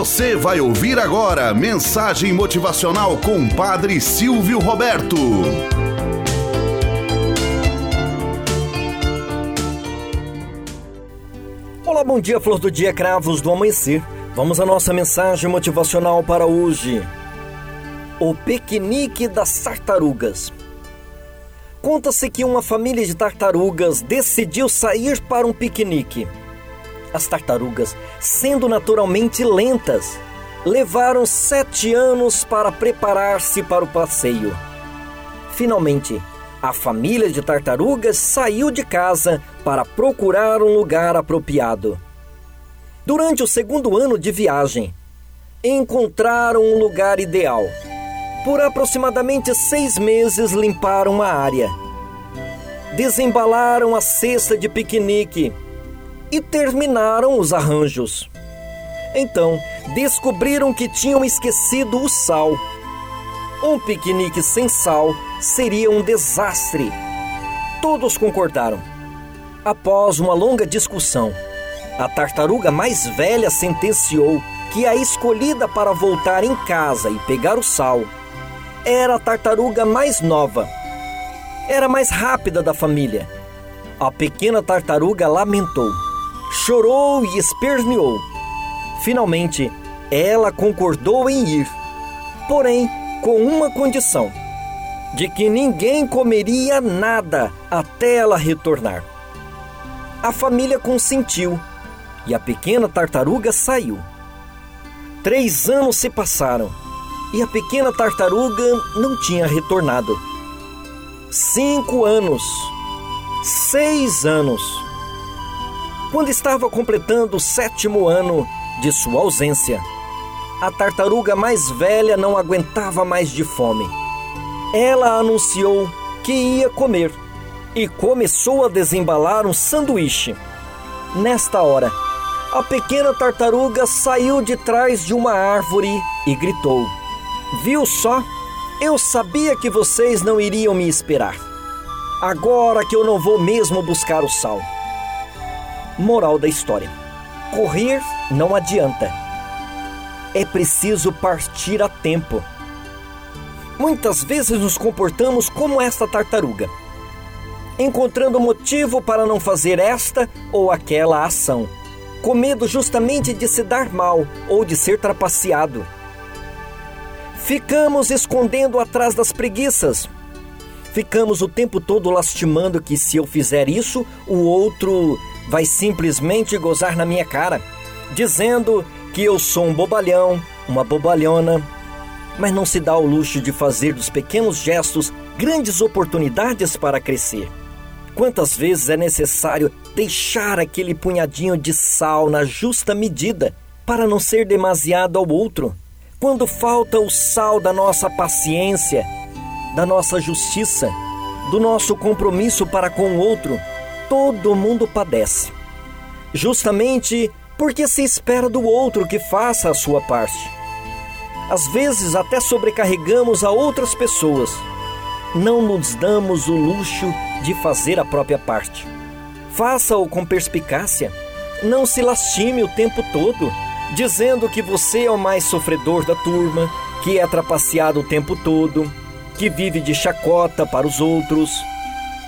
Você vai ouvir agora mensagem motivacional com Padre Silvio Roberto. Olá, bom dia, flor do dia, cravos do amanhecer. Vamos à nossa mensagem motivacional para hoje. O piquenique das tartarugas. Conta-se que uma família de tartarugas decidiu sair para um piquenique. As tartarugas, sendo naturalmente lentas, levaram sete anos para preparar-se para o passeio. Finalmente, a família de tartarugas saiu de casa para procurar um lugar apropriado. Durante o segundo ano de viagem, encontraram um lugar ideal. Por aproximadamente seis meses limparam a área. Desembalaram a cesta de piquenique e terminaram os arranjos. Então, descobriram que tinham esquecido o sal. Um piquenique sem sal seria um desastre. Todos concordaram. Após uma longa discussão, a tartaruga mais velha sentenciou que a escolhida para voltar em casa e pegar o sal era a tartaruga mais nova. Era a mais rápida da família. A pequena tartaruga lamentou chorou e esperneou. Finalmente, ela concordou em ir, porém com uma condição: de que ninguém comeria nada até ela retornar. A família consentiu e a pequena tartaruga saiu. Três anos se passaram e a pequena tartaruga não tinha retornado. Cinco anos, seis anos quando estava completando o sétimo ano de sua ausência. A tartaruga mais velha não aguentava mais de fome. Ela anunciou que ia comer e começou a desembalar um sanduíche. Nesta hora, a pequena tartaruga saiu de trás de uma árvore e gritou: Viu só? Eu sabia que vocês não iriam me esperar. Agora que eu não vou mesmo buscar o sal. Moral da história: correr não adianta. É preciso partir a tempo. Muitas vezes nos comportamos como esta tartaruga, encontrando motivo para não fazer esta ou aquela ação, com medo justamente de se dar mal ou de ser trapaceado. Ficamos escondendo atrás das preguiças. Ficamos o tempo todo lastimando que se eu fizer isso, o outro vai simplesmente gozar na minha cara, dizendo que eu sou um bobalhão, uma bobalhona, mas não se dá o luxo de fazer dos pequenos gestos grandes oportunidades para crescer. Quantas vezes é necessário deixar aquele punhadinho de sal na justa medida para não ser demasiado ao outro? Quando falta o sal da nossa paciência, da nossa justiça, do nosso compromisso para com o outro, todo mundo padece. Justamente porque se espera do outro que faça a sua parte. Às vezes até sobrecarregamos a outras pessoas. Não nos damos o luxo de fazer a própria parte. Faça-o com perspicácia. Não se lastime o tempo todo, dizendo que você é o mais sofredor da turma, que é trapaceado o tempo todo, que vive de chacota para os outros